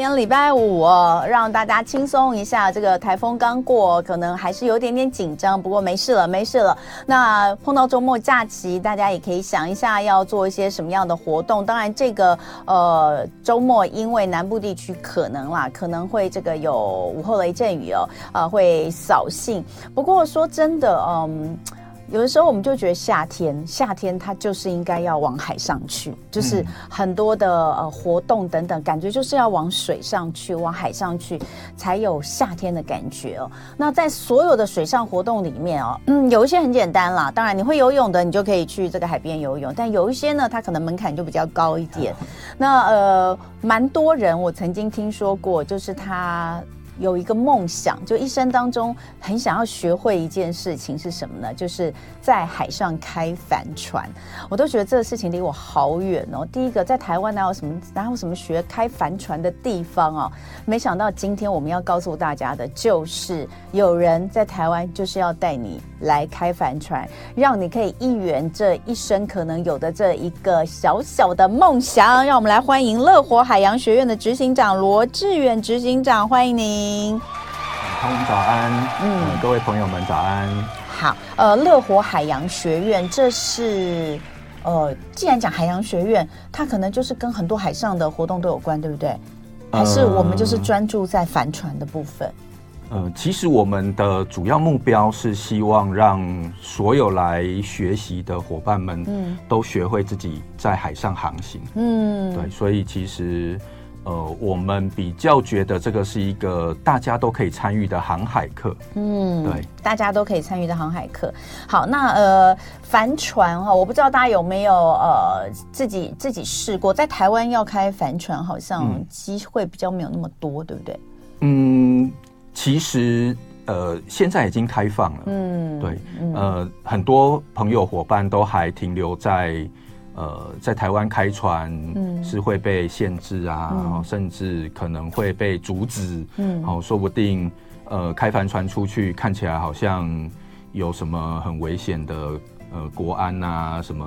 今天礼拜五，让大家轻松一下。这个台风刚过，可能还是有点点紧张，不过没事了，没事了。那碰到周末假期，大家也可以想一下要做一些什么样的活动。当然，这个呃周末因为南部地区可能啦，可能会这个有午后雷阵雨哦，呃，会扫兴。不过说真的，嗯。有的时候我们就觉得夏天，夏天它就是应该要往海上去，就是很多的呃活动等等，感觉就是要往水上去，往海上去，才有夏天的感觉哦。那在所有的水上活动里面哦，嗯，有一些很简单啦，当然你会游泳的，你就可以去这个海边游泳，但有一些呢，它可能门槛就比较高一点。那呃，蛮多人我曾经听说过，就是他。有一个梦想，就一生当中很想要学会一件事情是什么呢？就是在海上开帆船。我都觉得这个事情离我好远哦。第一个，在台湾哪有什么哪有什么学开帆船的地方哦？没想到今天我们要告诉大家的就是，有人在台湾就是要带你来开帆船，让你可以一圆这一生可能有的这一个小小的梦想。让我们来欢迎乐活海洋学院的执行长罗志远执行长，欢迎你。早安，嗯，嗯，各位朋友们早安。好，呃，乐活海洋学院，这是呃，既然讲海洋学院，它可能就是跟很多海上的活动都有关，对不对？还是我们就是专注在帆船的部分？呃，其实我们的主要目标是希望让所有来学习的伙伴们，嗯，都学会自己在海上航行。嗯，对，所以其实。呃，我们比较觉得这个是一个大家都可以参与的航海课。嗯，对，大家都可以参与的航海课。好，那呃，帆船哈，我不知道大家有没有呃自己自己试过，在台湾要开帆船，好像机会比较没有那么多，对不对？嗯，其实呃，现在已经开放了。嗯，对，呃，很多朋友伙伴都还停留在。呃，在台湾开船是会被限制啊，嗯、甚至可能会被阻止。嗯，好，说不定呃，开帆船出去看起来好像有什么很危险的呃国安啊什么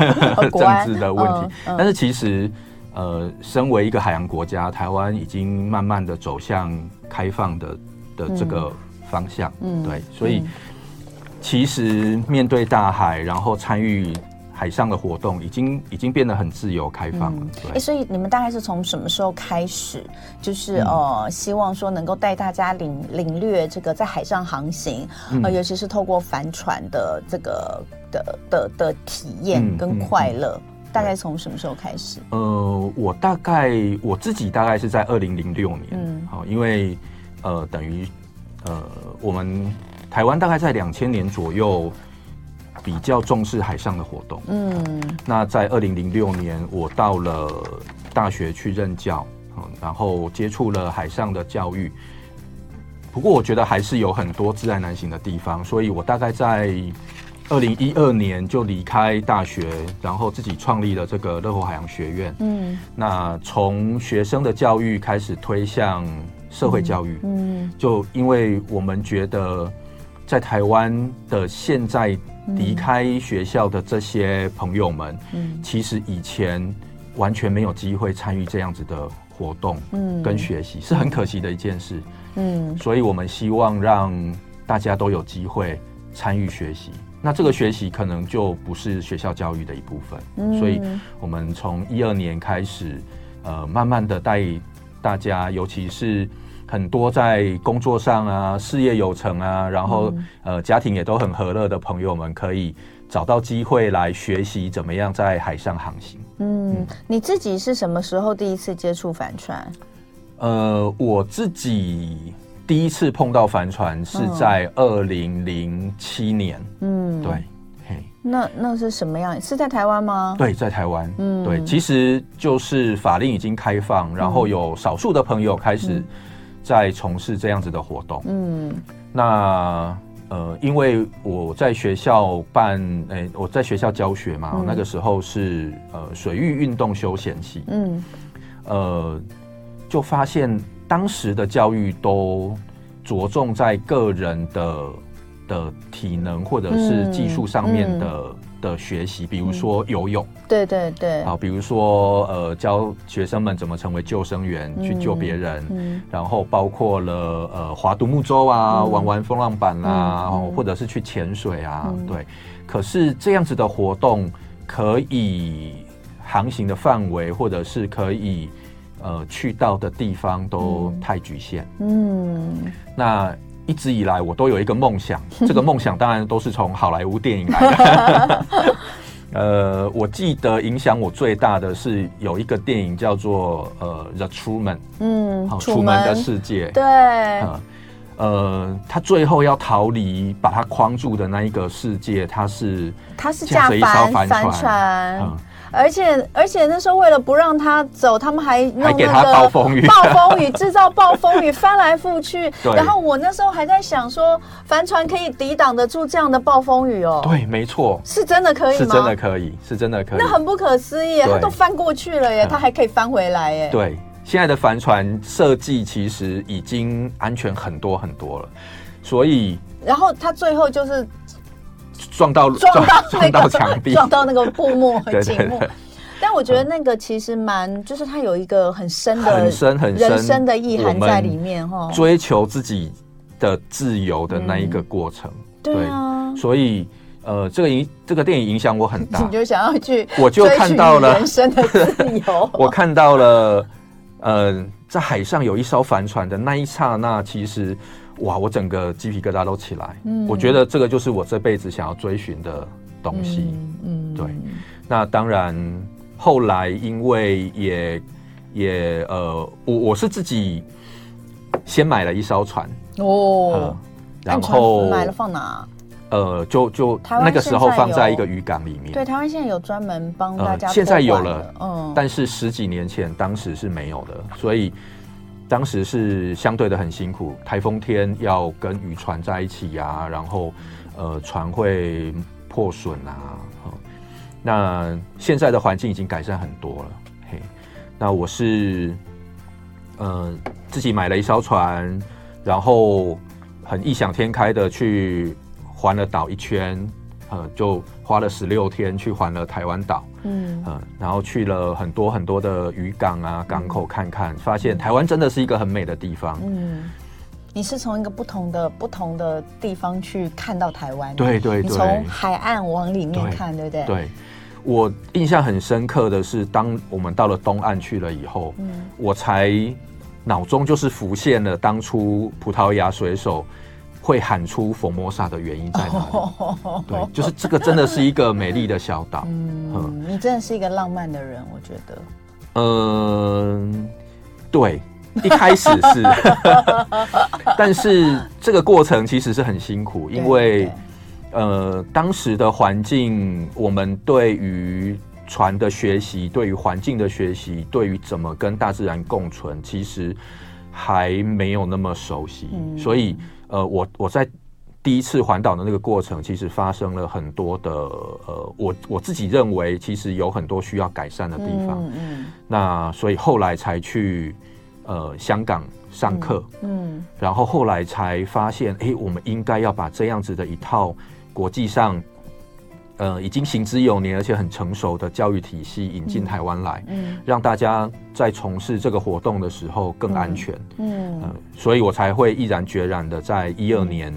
政治的问题。但是其实呃，身为一个海洋国家，台湾已经慢慢的走向开放的的这个方向。嗯，对，所以其实面对大海，然后参与。海上的活动已经已经变得很自由开放了。对，哎，所以你们大概是从什么时候开始，就是呃，希望说能够带大家领领略这个在海上航行，呃，尤其是透过帆船的这个的的的体验跟快乐，大概从什么时候开始？呃，我大概我自己大概是在二零零六年，嗯，好，因为呃，等于呃，我们台湾大概在两千年左右。比较重视海上的活动。嗯，那在二零零六年，我到了大学去任教，嗯然后接触了海上的教育。不过，我觉得还是有很多自然难行的地方，所以我大概在二零一二年就离开大学，然后自己创立了这个乐活海洋学院。嗯，那从学生的教育开始推向社会教育。嗯，就因为我们觉得在台湾的现在。离开学校的这些朋友们，嗯，其实以前完全没有机会参与这样子的活动，嗯，跟学习是很可惜的一件事，嗯，所以我们希望让大家都有机会参与学习。那这个学习可能就不是学校教育的一部分，嗯，所以我们从一二年开始，呃，慢慢的带大家，尤其是。很多在工作上啊，事业有成啊，然后、嗯、呃，家庭也都很和乐的朋友们，可以找到机会来学习怎么样在海上航行。嗯，嗯，你自己是什么时候第一次接触帆船？呃，我自己第一次碰到帆船是在二零零七年。嗯，对，嘿，那那是什么样？是在台湾吗？对，在台湾。嗯，对，其实就是法令已经开放，然后有少数的朋友开始、嗯。在从事这样子的活动，嗯，那呃，因为我在学校办，诶、欸，我在学校教学嘛，嗯、那个时候是呃水域运动休闲系，嗯，呃，就发现当时的教育都着重在个人的的体能或者是技术上面的的学习，比如说游泳，嗯、对对对，啊，比如说呃教学生们怎么成为救生员、嗯、去救别人，嗯、然后包括了呃划独木舟啊、嗯、玩玩风浪板啊，嗯、或者是去潜水啊，嗯、对。可是这样子的活动可以航行的范围，或者是可以呃去到的地方都太局限，嗯，那。一直以来，我都有一个梦想。这个梦想当然都是从好莱坞电影来的。呃，我记得影响我最大的是有一个电影叫做呃《The Truman》，嗯，楚门的世界。对。呃，呃，他最后要逃离把他框住的那一个世界，他是他是驾着一艘帆船。嗯而且而且那时候为了不让他走，他们还弄那个暴风雨，暴风雨 制造暴风雨翻来覆去。然后我那时候还在想说，帆船可以抵挡得住这样的暴风雨哦。对，没错。是真的可以吗？是真的可以，是真的可以。那很不可思议，它都翻过去了耶，他还可以翻回来耶。对，现在的帆船设计其实已经安全很多很多了，所以。然后他最后就是。撞到撞到撞到墙壁，撞到那个布幕和景幕。但我觉得那个其实蛮，就是它有一个很深的、很深很深人生的意涵在里面哈。追求自己的自由的那一个过程，对啊。所以呃，这个影这个电影影响我很大，你就想要去，我就看到了人生的自由。我看到了，呃，在海上有一艘帆船的那一刹那，其实。哇！我整个鸡皮疙瘩都起来。嗯，我觉得这个就是我这辈子想要追寻的东西。嗯，对。那当然，后来因为也也呃，我我是自己先买了一艘船哦、呃，然后买了放哪？呃，就就那个时候放在一个渔港里面。对，台湾现在有专门帮大家、呃。现在有了，嗯，但是十几年前当时是没有的，所以。当时是相对的很辛苦，台风天要跟渔船在一起呀、啊，然后呃船会破损啊。那现在的环境已经改善很多了。嘿，那我是呃自己买了一艘船，然后很异想天开的去环了岛一圈。呃，就花了十六天去环了台湾岛，嗯、呃，然后去了很多很多的渔港啊、港口看看，发现台湾真的是一个很美的地方。嗯，你是从一个不同的不同的地方去看到台湾，对对对，从海岸往里面看，对，对不对？对，我印象很深刻的是，当我们到了东岸去了以后，嗯，我才脑中就是浮现了当初葡萄牙水手。会喊出 Formosa 的原因在哪里？对，就是这个真的是一个美丽的小岛。嗯，你真的是一个浪漫的人，我觉得。嗯，对，一开始是，但是这个过程其实是很辛苦，因为呃，当时的环境，我们对于船的学习，对于环境的学习，对于怎么跟大自然共存，其实还没有那么熟悉，嗯、所以。呃，我我在第一次环岛的那个过程，其实发生了很多的呃，我我自己认为其实有很多需要改善的地方。嗯，嗯，那所以后来才去呃香港上课。嗯，嗯，然后后来才发现，哎，我们应该要把这样子的一套国际上。呃，已经行之有年，而且很成熟的教育体系引进台湾来，嗯，让大家在从事这个活动的时候更安全，嗯，所以我才会毅然决然的在一二年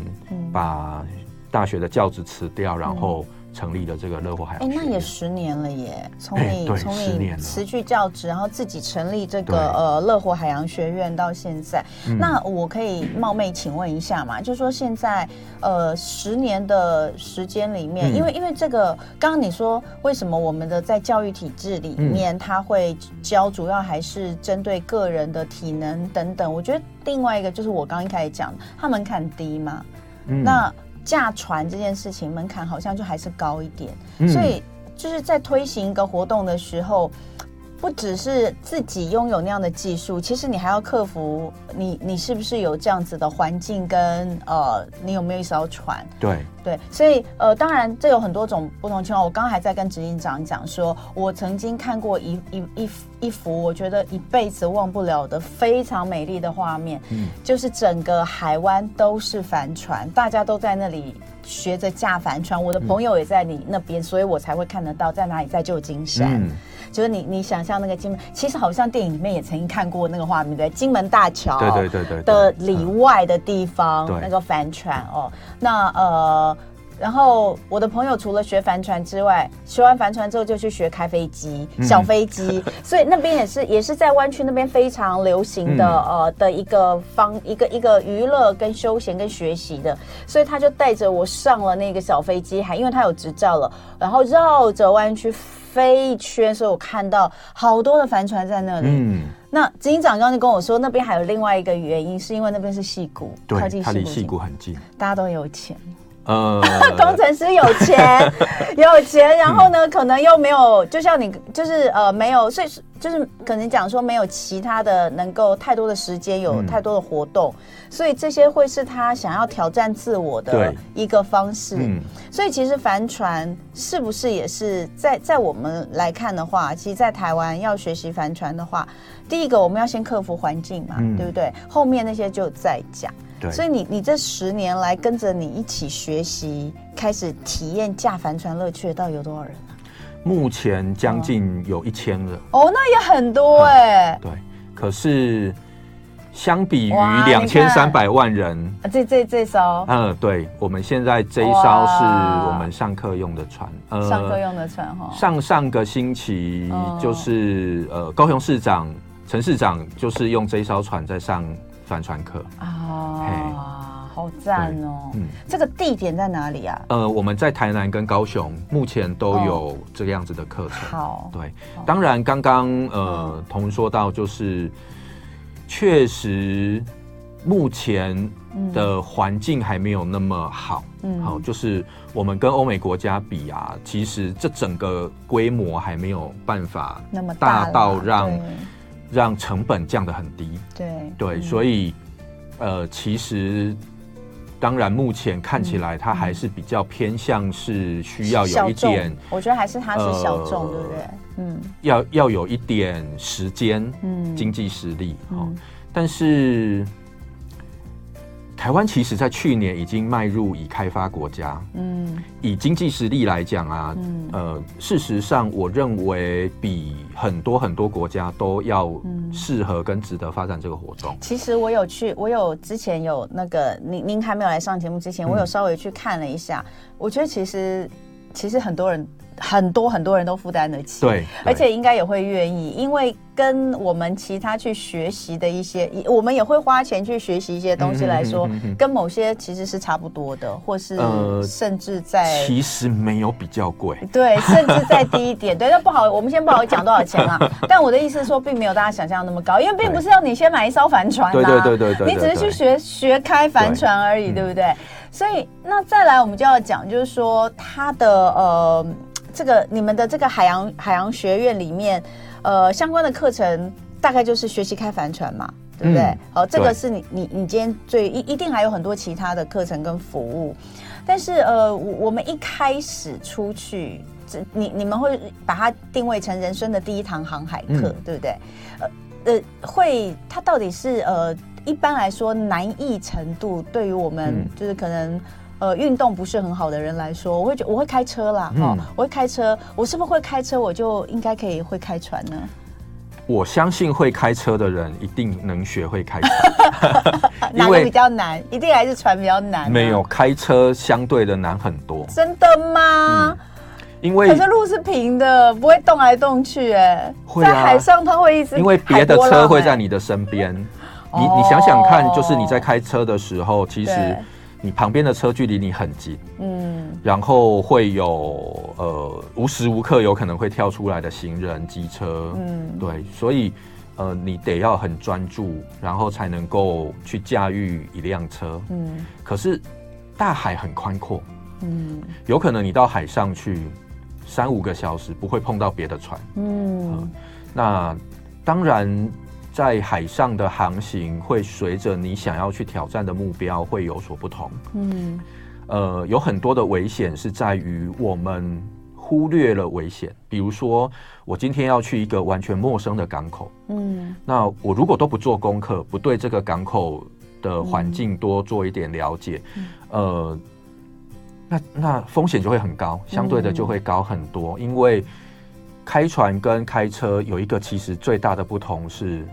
把大学的教职辞掉，然后。成立了这个乐活海洋，哎，那也十年了耶！从你从你辞去教职，然后自己成立这个呃乐活海洋学院到现在，嗯、那我可以冒昧请问一下嘛？就是说现在呃十年的时间里面，嗯、因为因为这个刚刚你说为什么我们的在教育体制里面，他会教主要还是针对个人的体能等等？我觉得另外一个就是我刚刚一开始讲，它门槛低嘛，嗯、那。驾船这件事情门槛好像就还是高一点，嗯、所以就是在推行一个活动的时候，不只是自己拥有那样的技术，其实你还要克服你你是不是有这样子的环境跟呃，你有没有一艘船？对对，所以呃，当然这有很多种不同情况。我刚刚还在跟执行长讲说，我曾经看过一一一一幅我觉得一辈子忘不了的非常美丽的画面，嗯，就是整个海湾都是帆船，大家都在那里学着驾帆船。我的朋友也在你那边，嗯，所以我才会看得到在哪里，在旧金山。嗯就是你，你想象那个金门，其实好像电影里面也曾经看过那个画面，对，金门大桥，对对对对的里外的地方，那个帆船哦，那呃。然后我的朋友除了学帆船之外，学完帆船之后就去学开飞机、小飞机，嗯、所以那边也是也是在湾区那边非常流行的、嗯、呃的一个方一个一个娱乐跟休闲跟学习的，所以他就带着我上了那个小飞机，还因为他有执照了，然后绕着湾区飞一圈，所以我看到好多的帆船在那里。嗯，那执行长刚刚就跟我说，那边还有另外一个原因，是因为那边是戏谷，对，靠近矽谷，它离矽谷很近，大家都有钱。呃，工程师有钱，有钱，然后呢，可能又没有，就像你，就是呃，没有，所以就是可能讲说没有其他的能够太多的时间，有太多的活动，嗯、所以这些会是他想要挑战自我的一个方式。嗯、所以其实帆船是不是也是在在我们来看的话，其实，在台湾要学习帆船的话，第一个我们要先克服环境嘛，嗯、对不对？后面那些就再讲。对所以你你这十年来跟着你一起学习，开始体验驾帆船乐趣的，到底有多少人啊？目前将近有一千人。哦，那也很多哎、欸。嗯。对，可是相比于两千三百万人，这这这艘，嗯，对，我们现在这一艘是我们上课用的船，呃，上课用的船哈。上上个星期就是呃，高雄市长陈市长就是用这一艘船在上。帆船课。哦，嘿好赞哦！嗯，这个地点在哪里啊？呃，我们在台南跟高雄目前都有这个样子的课程。好，对，当然刚刚呃，彤文说到就是，确实目前的环境还没有那么好。嗯，好，就是我们跟欧美国家比啊，其实这整个规模还没有办法那么大到让。让成本降得很低，对对，所以呃，其实当然目前看起来它还是比较偏向是需要有一点，我觉得还是它是小众，对不对？嗯，要要有一点时间，嗯，经济实力，嗯，但是。台湾其实，在去年已经迈入已开发国家。嗯，以经济实力来讲啊，嗯，呃，事实上，我认为比很多很多国家都要适合跟值得发展这个活动。其实我有去，我有之前有那个您您还没有来上节目之前，我有稍微去看了一下。嗯，我觉得其实其实很多人。很多很多人都负担得起，对，而且应该也会愿意，因为跟我们其他去学习的一些，我们也会花钱去学习一些东西来说，跟某些其实是差不多的，或是甚至在其实没有比较贵，对，甚至再低一点，对，那不好，我们先不好讲多少钱啊，但我的意思是说，并没有大家想象那么高，因为并不是要你先买一艘帆船，对对对对对，你只是去学学开帆船而已，对不对？所以那再来，我们就要讲，就是说它的呃。这个你们的这个海洋海洋学院里面，呃，相关的课程大概就是学习开帆船嘛，对不对？嗯、好，这个是你你你今天最一一定还有很多其他的课程跟服务，但是呃，我我们一开始出去，这你你们会把它定位成人生的第一堂航海课，嗯、对不对？呃呃，会它到底是呃一般来说难易程度对于我们就是可能。呃，运动不是很好的人来说，我会觉得我会开车啦，哈、嗯，我会开车，我是不是会开车，我就应该可以会开船呢？我相信会开车的人一定能学会开船，哪个比较难？一定还是船比较难？没有，开车相对的难很多。真的吗？嗯、因为可是路是平的，不会动来动去、欸，哎，啊、在海上它会一直、欸，因为别的车会在你的身边。你你想想看，就是你在开车的时候，其实。你旁边的车距离你很近，嗯，然后会有呃无时无刻有可能会跳出来的行人、机车，嗯，对，所以呃你得要很专注，然后才能够去驾驭一辆车，嗯，可是大海很宽阔，嗯，有可能你到海上去三五个小时不会碰到别的船，嗯，呃，那当然。在海上的航行会随着你想要去挑战的目标会有所不同。嗯，呃，有很多的危险是在于我们忽略了危险。比如说，我今天要去一个完全陌生的港口，嗯，那我如果都不做功课，不对这个港口的环境多做一点了解，嗯、呃，那那风险就会很高，相对的就会高很多。嗯、因为开船跟开车有一个其实最大的不同是，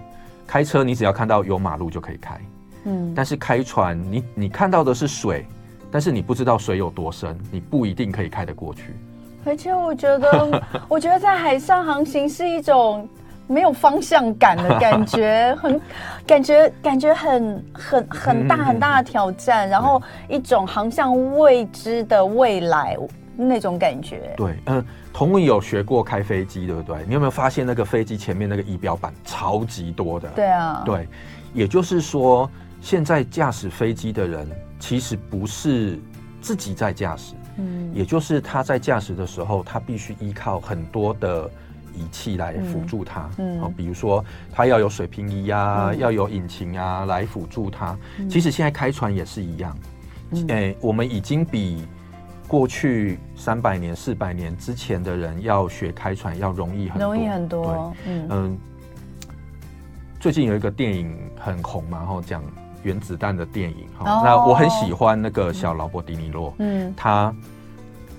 开车你只要看到有马路就可以开，嗯，但是开船你你看到的是水。但是你不知道水有多深，你不一定可以开得过去。而且我觉得，我觉得在海上航行是一种没有方向感的感觉，很感觉感觉很很很大很大的挑战，嗯、然后一种航向未知的未来那种感觉。对，嗯、呃，彤雯有学过开飞机，对不对？你有没有发现那个飞机前面那个仪表板超级多的？对啊，对，也就是说，现在驾驶飞机的人。其实不是自己在驾驶，嗯，也就是他在驾驶的时候，他必须依靠很多的仪器来辅助他，嗯，嗯，比如说他要有水平仪啊，嗯、要有引擎啊来辅助他。嗯、其实现在开船也是一样，嗯欸、我们已经比过去三百年、四百年之前的人要学开船要容易很多，容易很多，嗯嗯。最近有一个电影很红嘛，然后讲。原子弹的电影哈，oh, 那我很喜欢那个小劳勃迪尼洛，嗯，他，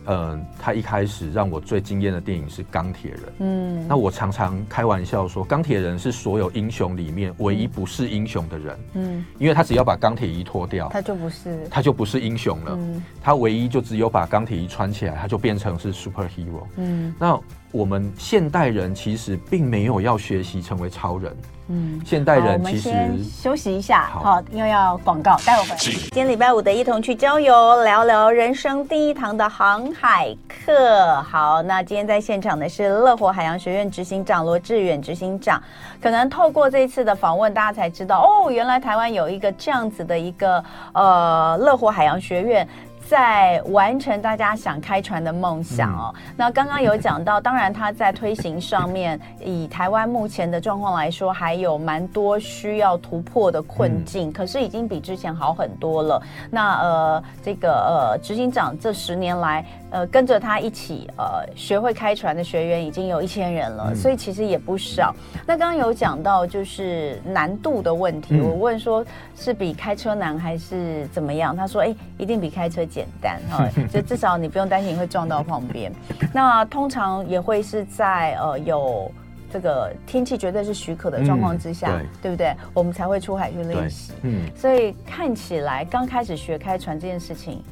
呃，他一开始让我最惊艳的电影是钢铁人，嗯，那我常常开玩笑说，钢铁人是所有英雄里面唯一不是英雄的人，嗯，因为他只要把钢铁衣脱掉，他就不是，他就不是英雄了，嗯，他唯一就只有把钢铁衣穿起来，他就变成是 superhero，嗯，那我们现代人其实并没有要学习成为超人。嗯，现代人其实休息一下，好，因为要广告，待会回来。今天礼拜五的一同去郊游，聊聊人生第一堂的航海课。好，那今天在现场的是乐活海洋学院执行长罗志远执行长。可能透过这次的访问，大家才知道哦，原来台湾有一个这样子的一个呃乐活海洋学院。在完成大家想开船的梦想哦。嗯、那刚刚有讲到，当然他在推行上面，以台湾目前的状况来说，还有蛮多需要突破的困境。嗯、可是已经比之前好很多了。那呃，这个呃，执行长这十年来，呃，跟着他一起呃学会开船的学员已经有一千人了，嗯、所以其实也不少。那刚刚有讲到就是难度的问题，嗯、我问说是比开车难还是怎么样？他说，哎，一定比开车简单哈，就至少你不用担心你会撞到旁边。那通常也会是在呃有这个天气绝对是许可的状况之下，嗯、对，对不对？我们才会出海去练习。嗯，所以看起来刚开始学开船这件事情。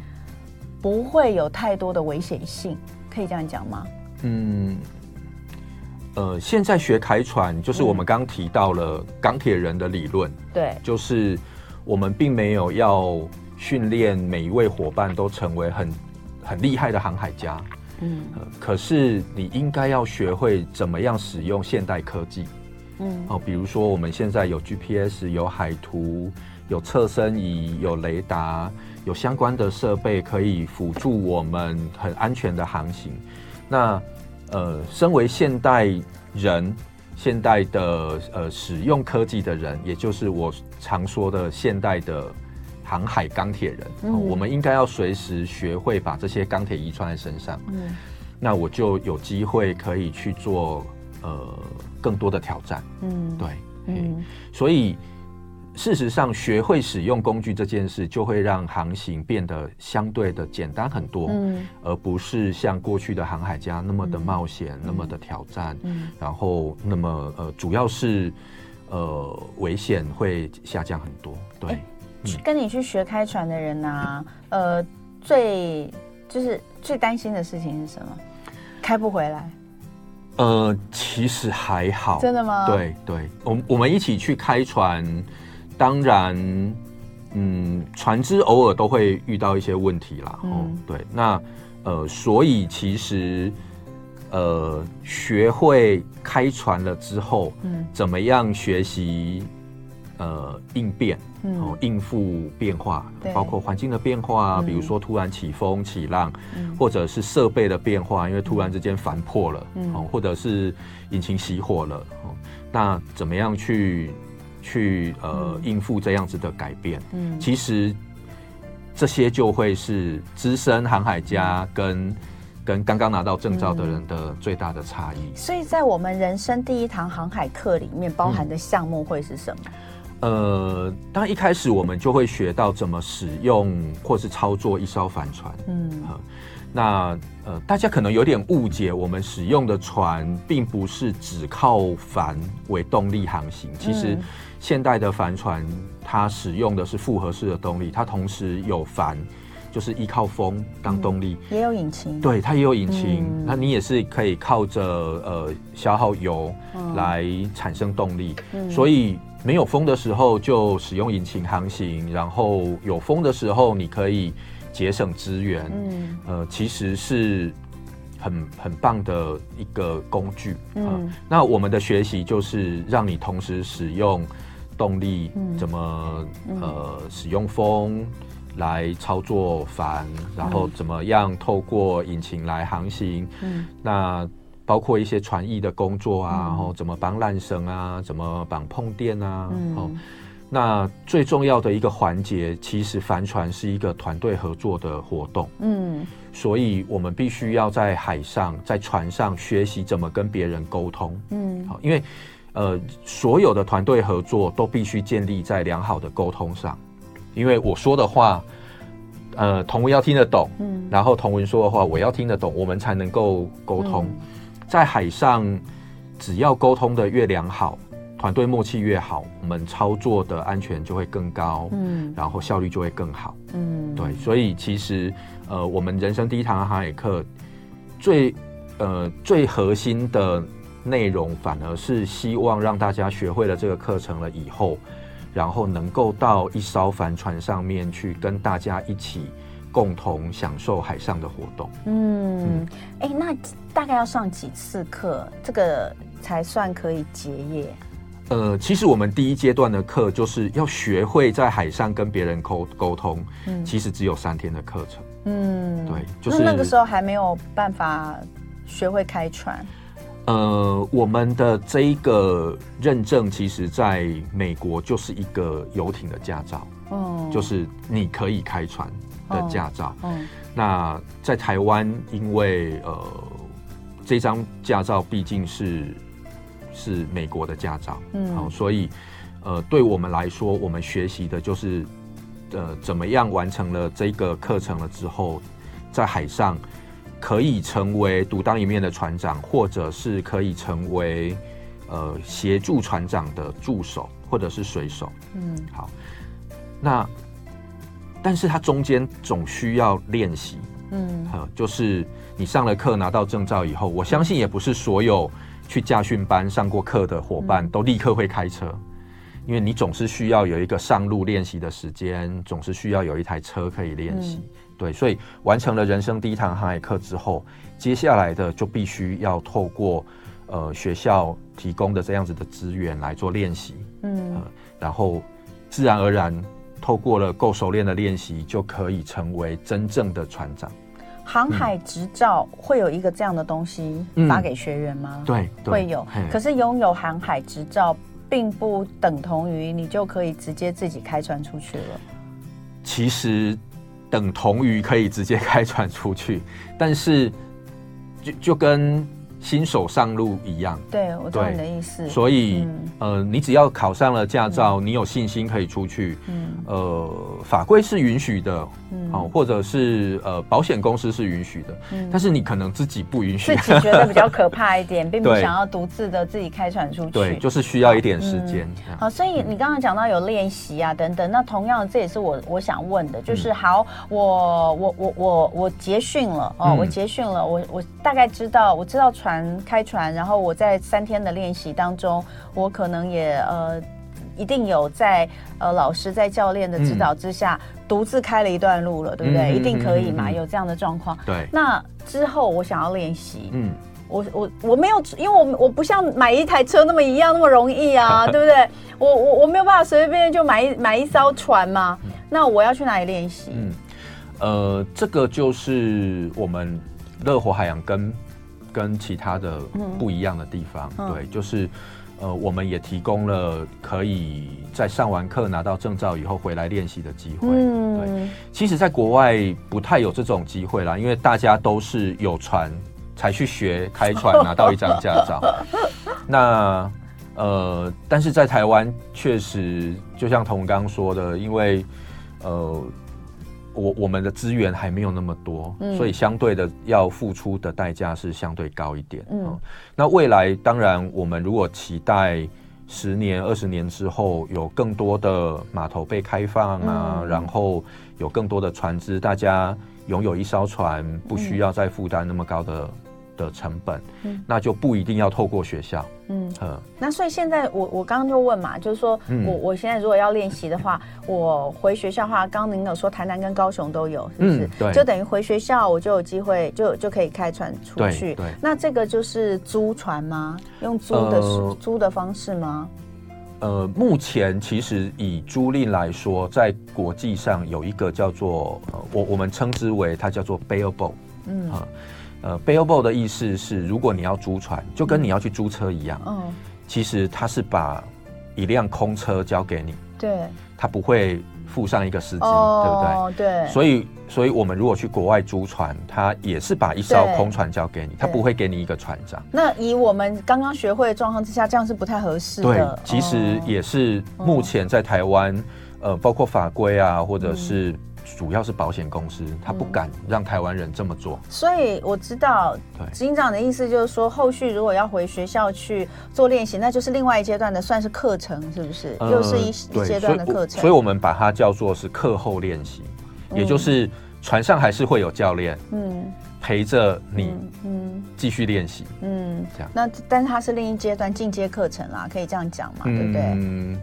不会有太多的危险性，可以这样讲吗？嗯，呃，现在学开船，就是我们刚提到了钢铁人的理论，对、嗯，就是我们并没有要训练每一位伙伴都成为很很厉害的航海家，嗯、呃，可是你应该要学会怎么样使用现代科技，嗯，哦，比如说我们现在有 GPS，有海图，有测身仪，有雷达。有相关的设备可以辅助我们很安全的航行。那呃，身为现代人，现代的呃使用科技的人，也就是我常说的现代的航海钢铁人，嗯、我们应该要随时学会把这些钢铁衣穿在身上。嗯，那我就有机会可以去做呃更多的挑战。嗯，对，嗯，所以。事实上，学会使用工具这件事，就会让航行变得相对的简单很多，嗯，而不是像过去的航海家那么的冒险，嗯、那么的挑战，嗯，然后那么呃，主要是呃危险会下降很多。对，欸、跟你去学开船的人呢、啊，呃，最就是最担心的事情是什么？开不回来？呃，其实还好，真的吗？对对，我我们一起去开船。当然，嗯，船只偶尔都会遇到一些问题啦。嗯、哦，对，那呃，所以其实呃，学会开船了之后，嗯，怎么样学习呃应变，嗯、哦，应付变化，包括环境的变化，嗯、比如说突然起风起浪，嗯、或者是设备的变化，因为突然之间帆破了，嗯、哦，或者是引擎熄火了，哦，那怎么样去？去呃应付这样子的改变，嗯，其实这些就会是资深航海家跟跟刚刚拿到证照的人的最大的差异。所以在我们人生第一堂航海课里面，包含的项目会是什么？呃，当然一开始我们就会学到怎么使用或是操作一艘帆船。嗯，那呃，大家可能有点误解，我们使用的船并不是只靠帆为动力航行。其实现代的帆船它使用的是复合式的动力，它同时有帆，就是依靠风当动力，也有引擎。对，它也有引擎。那你也是可以靠着呃消耗油来产生动力，所以。没有风的时候就使用引擎航行，然后有风的时候你可以节省资源。嗯，呃，其实是很很棒的一个工具。嗯，呃，那我们的学习就是让你同时使用动力，怎么呃使用风来操作帆，然后怎么样透过引擎来航行。嗯，那。包括一些船艺的工作啊，然后怎么绑缆绳啊，怎么绑碰电啊，哦，那最重要的一个环节，其实帆船是一个团队合作的活动，嗯，所以我们必须要在海上，在船上学习怎么跟别人沟通，嗯，好，因为呃，所有的团队合作都必须建立在良好的沟通上，因为我说的话，呃，同文要听得懂，嗯，然后同文说的话我要听得懂，我们才能够沟通。在海上，只要沟通的越良好，团队默契越好，我们操作的安全就会更高，嗯，然后效率就会更好，嗯，对，所以其实，呃，我们人生第一堂航海课最，呃，最核心的内容，反而是希望让大家学会了这个课程了以后，然后能够到一艘帆船上面去跟大家一起。共同享受海上的活动。嗯，哎、欸，那大概要上几次课，这个才算可以结业？呃，其实我们第一阶段的课就是要学会在海上跟别人沟沟通。嗯，其实只有三天的课程。嗯，对，就是那个时候还没有办法学会开船。呃，我们的这一个认证，其实在美国就是一个游艇的驾照。嗯，就是你可以开船。的驾照，嗯，嗯，那在台湾，因为呃，这张驾照毕竟是是美国的驾照，嗯，好，所以呃，对我们来说，我们学习的就是呃，怎么样完成了这个课程了之后，在海上可以成为独当一面的船长，或者是可以成为呃协助船长的助手，或者是水手，嗯，好，那。但是它中间总需要练习，嗯，就是你上了课拿到证照以后，我相信也不是所有去驾训班上过课的伙伴都立刻会开车，因为你总是需要有一个上路练习的时间，总是需要有一台车可以练习，对，所以完成了人生第一堂航海课之后，接下来的就必须要透过呃学校提供的这样子的资源来做练习，嗯，然后自然而然。透过了够熟练的练习，就可以成为真正的船长。航海执照会有一个这样的东西发给学员吗？嗯、对，对，会有。可是拥有航海执照，并不等同于你就可以直接自己开船出去了。其实等同于可以直接开船出去，但是就就跟。新手上路一样，对，我懂你的意思。所以，嗯、呃，你只要考上了驾照，嗯、你有信心可以出去，嗯，呃，法规是允许的，嗯，好，或者是呃，保险公司是允许的，嗯，但是你可能自己不允许，自己觉得比较可怕一点，并不想要独自的自己开船出去，对，就是需要一点时间。好，所以你刚刚讲到有练习啊等等，那同样这也是我我想问的，就是好，我我我我我结训了哦，我结训了，我我大概知道，我知道船。船开船，然后我在三天的练习当中，我可能也呃，一定有在呃老师在教练的指导之下，独自开了一段路了，对不对？嗯、一定可以嘛？有这样的状况。对。那之后我想要练习，嗯，我我我没有，因为我我不像买一台车那么一样那么容易啊，对不对？我我我没有办法随随便便就买一买一艘船嘛。嗯、那我要去哪里练习？嗯，呃，这个就是我们热火海洋跟。跟其他的不一样的地方，嗯、对，就是，呃，我们也提供了可以在上完课拿到证照以后回来练习的机会。嗯，对，其实，在国外不太有这种机会啦，因为大家都是有船才去学开船，拿到一张驾照。那呃，但是在台湾确实，就像童刚刚说的，因为呃。我我们的资源还没有那么多，嗯，所以相对的要付出的代价是相对高一点。嗯，那未来当然，我们如果期待十年、二十年之后有更多的码头被开放啊，嗯，然后有更多的船只，大家拥有一艘船，不需要再负担那么高的。的成本，嗯，那就不一定要透过学校，嗯，那所以现在我我刚刚就问嘛，就是说我我现在如果要练习的话，我回学校的话，刚刚您有说台南跟高雄都有，是不是？对，就等于回学校我就有机会就就可以开船出去。对，那这个就是租船吗？用租的租的方式吗？呃，目前其实以租赁来说，在国际上有一个叫做我我们称之为它叫做 bareboat，嗯。呃，bareboat 的意思是，如果你要租船，就跟你要去租车一样。嗯，其实他是把一辆空车交给你。对。他不会附上一个司机，哦，对不对？对。所以，所以我们如果去国外租船，他也是把一艘空船交给你，他不会给你一个船长。那以我们刚刚学会的状况之下，这样是不太合适的。对，其实也是目前在台湾，呃，包括法规啊，或者是。主要是保险公司，他不敢让台湾人这么做。嗯，所以我知道，执行长的意思就是说，后续如果要回学校去做练习，那就是另外一阶段的，算是课程，是不是？又是一一阶段的课程。所以我们把它叫做是课后练习，也就是船上还是会有教练，嗯，陪着你，嗯，继续练习，嗯，这样。那但是它是另一阶段进阶课程啦，可以这样讲嘛，对不对？嗯。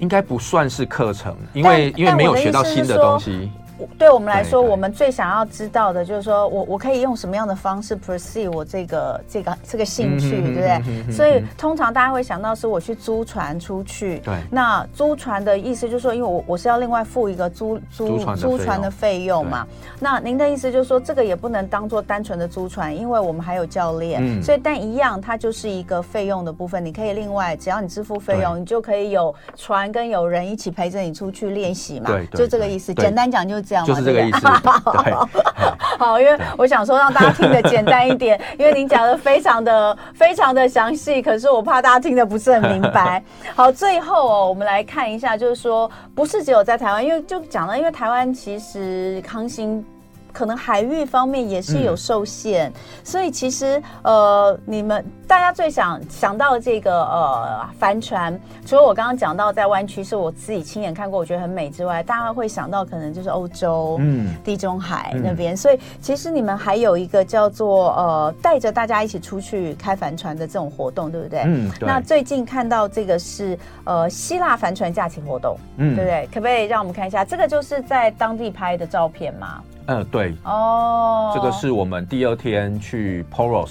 应该不算是课程，因为因为没有学到新的东西。对我们来说，我们最想要知道的就是说我我可以用什么样的方式 pursue 我这个这个这个兴趣，对不对？所以通常大家会想到是我去租船出去。对。那租船的意思就是说，因为我我是要另外付一个租租租船的费用嘛。那您的意思就是说，这个也不能当做单纯的租船，因为我们还有教练。所以但一样，它就是一个费用的部分。你可以另外，只要你支付费用，你就可以有船跟有人一起陪着你出去练习嘛。对。就这个意思。简单讲就是。就是这个意思。对，好，因为我想说让大家听得简单一点，因为您讲的非常的非常的详细，可是我怕大家听得不是很明白。好，最后哦，我们来看一下，就是说不是只有在台湾，因为就讲了，因为台湾其实康欣。可能海域方面也是有受限，嗯、所以其实呃，你们大家最想想到的这个呃帆船，除了我刚刚讲到在湾区是我自己亲眼看过，我觉得很美之外，大家会想到可能就是欧洲、嗯，地中海那边。嗯、所以其实你们还有一个叫做呃带着大家一起出去开帆船的这种活动，对不对？嗯，对。那最近看到这个是呃希腊帆船假期活动，嗯，对不对？可不可以让我们看一下？这个就是在当地拍的照片吗？嗯，对。哦，这个是我们第二天去 Poros。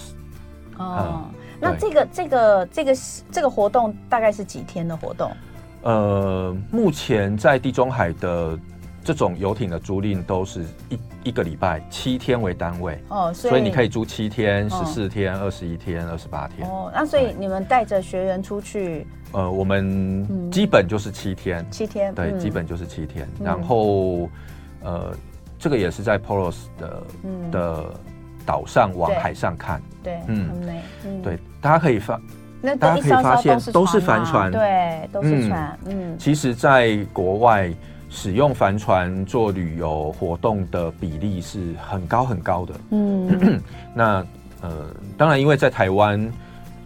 哦，嗯、那这个这个这个这个活动大概是几天的活动？呃，目前在地中海的这种游艇的租赁都是一一个礼拜七天为单位。哦，所以，所以你可以租七天、十四天、二十一天、二十八天。哦，那所以你们带着学员出去？呃，我们基本就是七天，七天，对，嗯、基本就是七天，然后呃。这个也是在 Polos 的、嗯、的岛上往海上看，对，嗯，很美，嗯，对，大家可以发，那大家可以发现都是帆船，对，都是船，嗯，嗯。其实，在国外使用帆船做旅游活动的比例是很高很高的，嗯，那呃，当然，因为在台湾，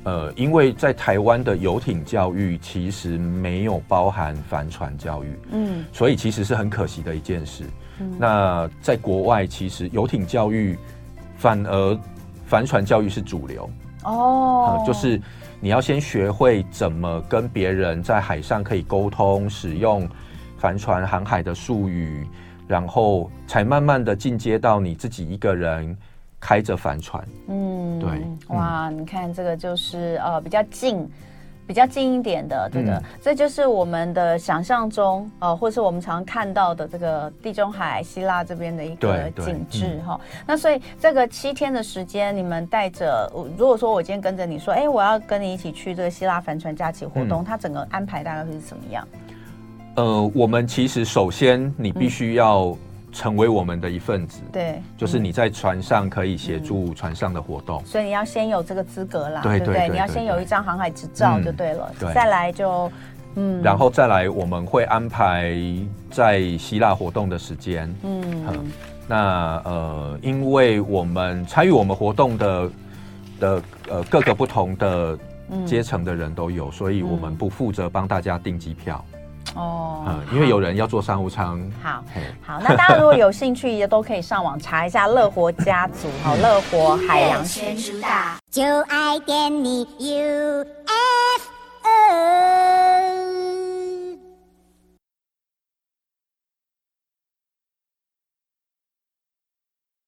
呃，因为在台湾的游艇教育其实没有包含帆船教育，嗯，所以其实是很可惜的一件事。那在国外，其实游艇教育反而帆船教育是主流哦、呃，就是你要先学会怎么跟别人在海上可以沟通，使用帆船航海的术语，然后才慢慢的进阶到你自己一个人开着帆船。嗯，对，哇，你看这个就是呃比较近。比较近一点的这个，嗯、这就是我们的想象中，呃，或是我们常看到的这个地中海希腊这边的一个景致哈、嗯。那所以这个七天的时间，你们带着，如果说我今天跟着你说，哎，我要跟你一起去这个希腊帆船假期活动，嗯、它整个安排大概会是什么样？呃，我们其实首先你必须要成为我们的一份子，对，就是你在船上可以协助船上的活动，所以你要先有这个资格啦，对不对？你要先有一张航海执照就对了，再来就嗯，然后再来我们会安排在希腊活动的时间，嗯，那呃，因为我们参与我们活动的的呃各个不同的阶层的人都有，所以我们不负责帮大家订机票。哦，嗯，因为有人要做商务舱。好，好，那大家如果有兴趣，也都可以上网查一下乐活家族，好，乐活海洋圈，就爱点你 UFO。